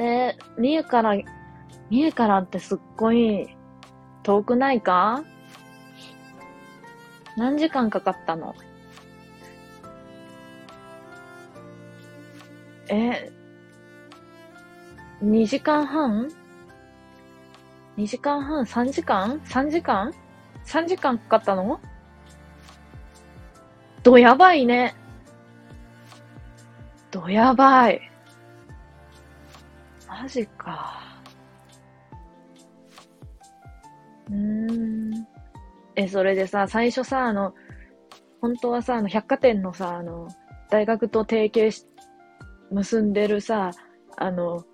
えー、三重から、三重からってすっごい遠くないか？何時間かかったの？え、2時間半 ?2 時間半 ?3 時間 ?3 時間？?3 時間かかったの？どやばいね。どやばい。マジか。うん。え、それでさ、最初さ、あの、本当はさ、あの、百貨店のさ、あの、大学と提携し、結んでるさ、あの、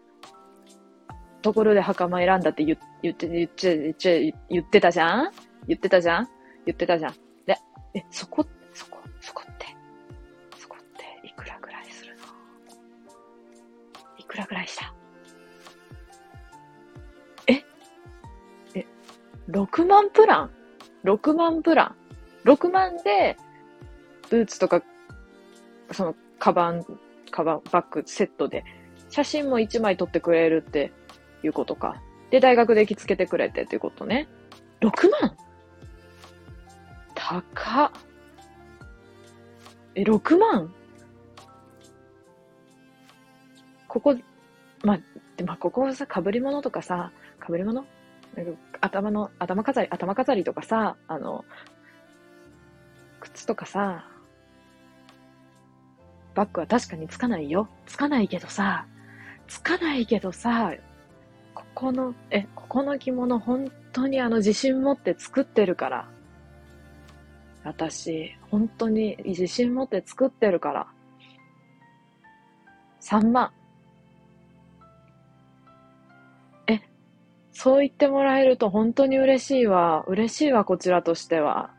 ところで袴選んだって言言って、言っちゃ、言っちゃ、言ってたじゃん？言ってたじゃん？言ってたじゃん。で、え、そこ、そこ、そこって、そこっていくらぐらいするの？いくらぐらいした？え？え、6万プラン ?6 万プラン ?6 万で、ブーツとか、その、カバン、カバン、バッグセットで、写真も1枚撮ってくれるっていうことか。で、大学で着付けてくれてっていうことね。6万？高っ。え、6万？ここ、まあ、で、まあ、ここさ、被り物とかさ、被り物？なんか頭の、頭飾り、頭飾りとかさ、あの、靴とかさ、バッグは確かにつかないよ。つかないけどさ、つかないけどさ、ここの、え、ここの着物本当にあの自信持って作ってるから。私、本当に自信持って作ってるから。3万。え、そう言ってもらえると本当に嬉しいわ。嬉しいわ、こちらとしては。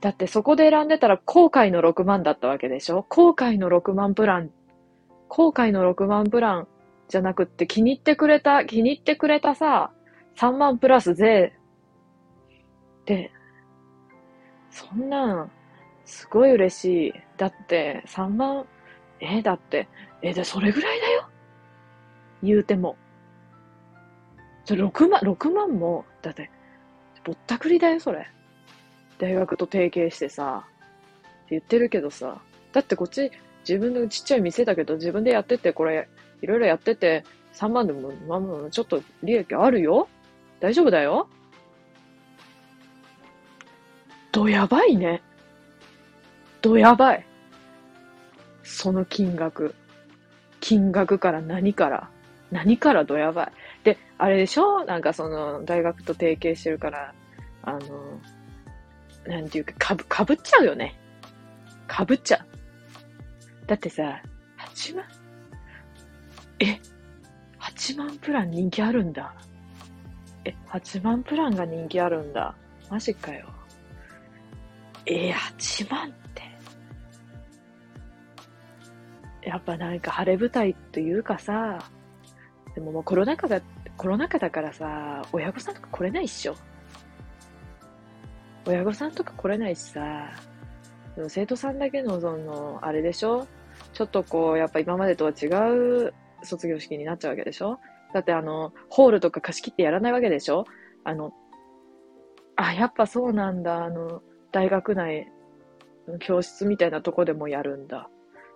だってそこで選んでたら後悔の6万だったわけでしょ？後悔の6万プラン。後悔の6万プランじゃなくって気に入ってくれた、気に入ってくれたさ、3万プラス税。で、そんなん、すごい嬉しい。だって、3万、えだって、えで、それぐらいだよ？言うても。それ6万、6万も、だって、ぼったくりだよ、それ。大学と提携してさ、って言ってるけどさ、だってこっち自分のちっちゃい店だけど自分でやってて、これ、いろいろやってて、3万でも、まあ、ちょっと利益あるよ？大丈夫だよ？どやばいね。どやばい。その金額。金額から何から。何からどやばい。で、あれでしょ？なんかその、大学と提携してるから、あの、なんていうか、かぶ、かぶっちゃうよね。かぶっちゃう。だってさ、8万？え、8万プラン人気あるんだ。え、8万プランが人気あるんだ。マジかよ。えー、8万って。やっぱなんか晴れ舞台というかさ、でももうコロナ禍が、コロナ禍だからさ、親御さんとか来れないっしょ。親御さんとか来れないしさ、でも生徒さんだけのその、あれでしょ？ちょっとこう、やっぱ今までとは違う卒業式になっちゃうわけでしょ？だってあの、ホールとか貸し切ってやらないわけでしょ？あの、あ、やっぱそうなんだ、あの、大学内、教室みたいなとこでもやるんだ。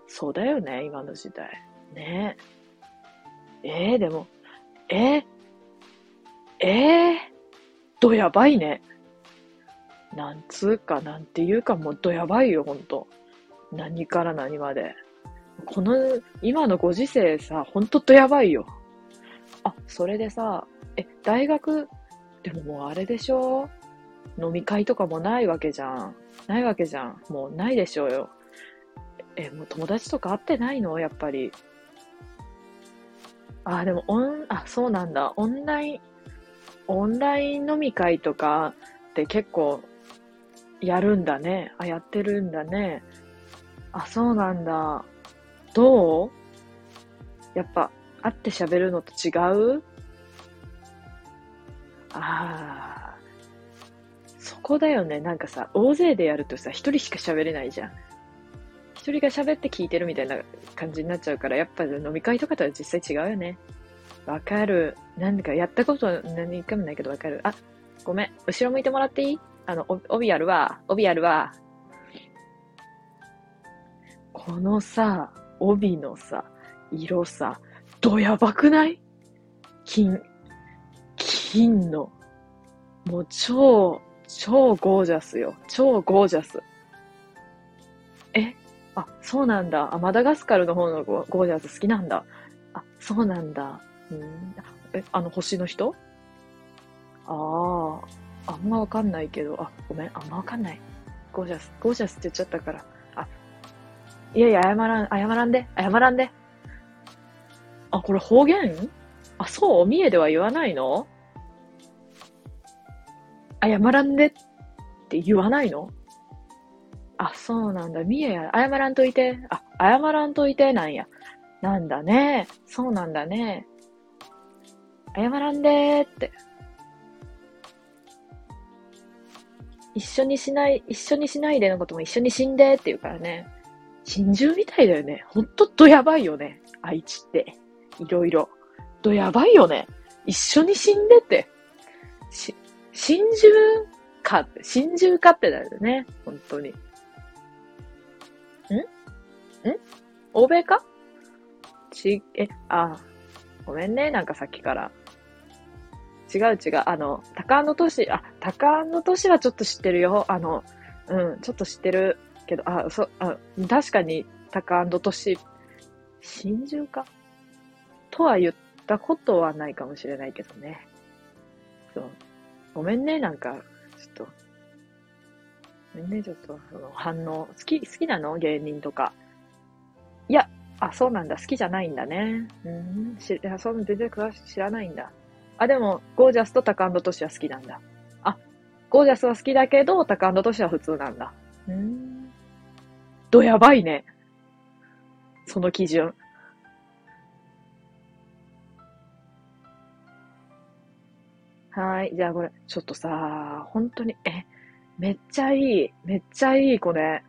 そうだよね、今の時代。ねえ。えー、でも、えー、えー、どやばいね。なんつうか、なんていうか、もうどやばいよ、ほんと。何から何まで。この、今のご時世さ、ほんとどやばいよ。あ、それでさ、え、大学、でももうあれでしょ？飲み会とかもないわけじゃん。ないわけじゃん。もうないでしょうよ。え、もう友達とか会ってないの？やっぱり。あ、でもオン、あ、そうなんだ。オンライン、オンライン飲み会とかって結構やるんだね。あ、やってるんだね。あ、そうなんだ。どう？やっぱ、会って喋るのと違う？ああ、そこだよね。なんかさ、大勢でやるとさ、一人しか喋れないじゃん。一人が喋って聞いてるみたいな感じになっちゃうから、やっぱ飲み会とかとは実際違うよね。わかる。なんかやったこと何回もないけどわかる。あ、ごめん。後ろ向いてもらっていい？あの、帯あるわ。帯あるわ。このさ、帯のさ、色さ、どやばくない？金、金の。もう超、超ゴージャスよ。超ゴージャス。え？あ、そうなんだ。あ、マダガスカルの方のゴージャス好きなんだ。あ、そうなんだ。うん。え、あの星の人？ああ、あんまわかんないけど、あ、ごめん、あんまわかんない。ゴージャス、ゴージャスって言っちゃったから。あ、いやいや、謝らん、謝らんで、謝らんで。あ、これ方言？あ、そう？三重では言わないの？謝らんでって言わないの？あ、そうなんだ。三重や、謝らんといて。あ、謝らんといてなんや。なんだね。そうなんだね。謝らんでーって。一緒にしない、一緒にしないでのことも一緒に死んでって言うからね。真珠みたいだよね。ほんとどやばいよね。愛知って。いろいろ。どやばいよね。一緒に死んでって。し、真珠か、真珠かってだよね。本当に。ん？ん？欧米か？ち、え、あ、ごめんね。なんかさっきから。違う違う。あの、高野都市、あ、高野都市はちょっと知ってるよ。あの、うん、ちょっと知ってるけど、あ、そ、あ確かに高野都市、真珠か？とは言ったことはないかもしれないけどね。そう。ごめんね、なんか、ちょっと。ごめんね、ちょっと、その反応。好き、好きなの？芸人とか。いや、あ、そうなんだ。好きじゃないんだね。うん。し、いや、そんな全然詳しく知らないんだ。あ、でも、ゴージャスとタカアンドトシは好きなんだ。あ、ゴージャスは好きだけど、タカアンドトシは普通なんだ。うん。どやばいね。その基準。はい。じゃあこれ、ちょっとさ、本当に、え、めっちゃいい。めっちゃいい、これ。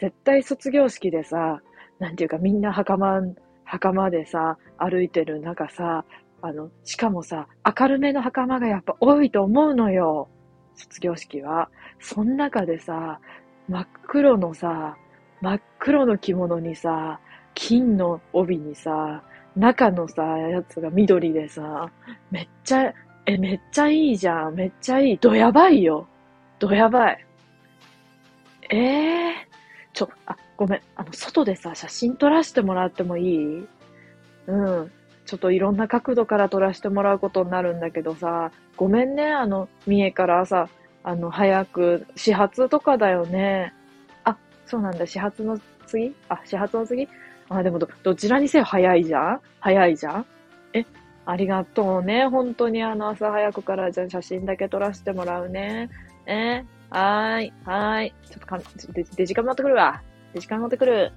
絶対卒業式でさ、なんていうかみんな袴、袴でさ、歩いてる中さ、あの、しかもさ、明るめの袴がやっぱ多いと思うのよ。卒業式は。その中でさ、真っ黒のさ、真っ黒の着物にさ、金の帯にさ、中のさ、やつが緑でさ、めっちゃ、え、めっちゃいいじゃん。めっちゃいい。どやばいよ。どやばい。ええー、ちょ、あ、ごめん。あの、外でさ、写真撮らせてもらってもいい？うん。ちょっといろんな角度から撮らせてもらうことになるんだけどさ、ごめんね、あの、三重からさ、あの、早く、始発とかだよね。あ、そうなんだ、始発の次？あ、始発の次？あ、でもど、どちらにせよ早いじゃん？早いじゃん？え、ありがとうね。本当にあの、朝早くからじゃあ写真だけ撮らせてもらうね。えはーい、はーい。ちょっとか、で、で、時間持ってくるわ。で、時間持ってくる。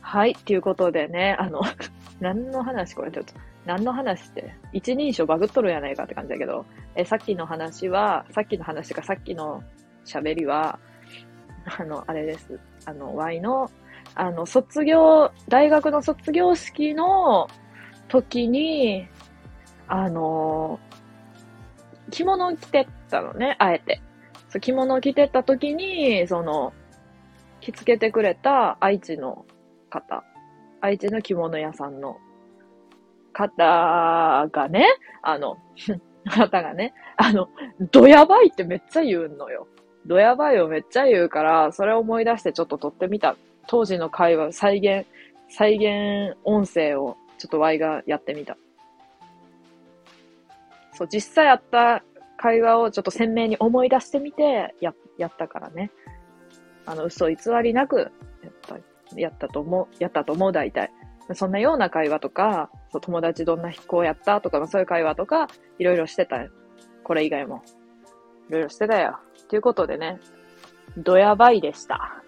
はい、ということでね、あの、何の話これちょっと、何の話って、一人称バグっとるやないかって感じだけど、え、さっきの話は、さっきの話とかさっきの喋りは、あの、あれです。あの、Y の、あの、卒業、大学の卒業式の時に、あの、着物を着てたのね、あえて。そう着物を着てた時に、その、着付けてくれた愛知の方、愛知の着物屋さんの方がね、あの、方がね、あの、どやばいってめっちゃ言うのよ。どやばいをめっちゃ言うから、それを思い出してちょっと撮ってみた。当時の会話、再現、再現音声をちょっと Y がやってみた。そう、実際あった会話をちょっと鮮明に思い出してみて、や、やったからね。あの、嘘偽りなく、やった。やったと思う、やったと思う、大体。そんなような会話とか、そう友達どんな飛行やったとか、そういう会話とか、いろいろしてたよ。これ以外も。いろいろしてたよ。ということでね、どやばいでした。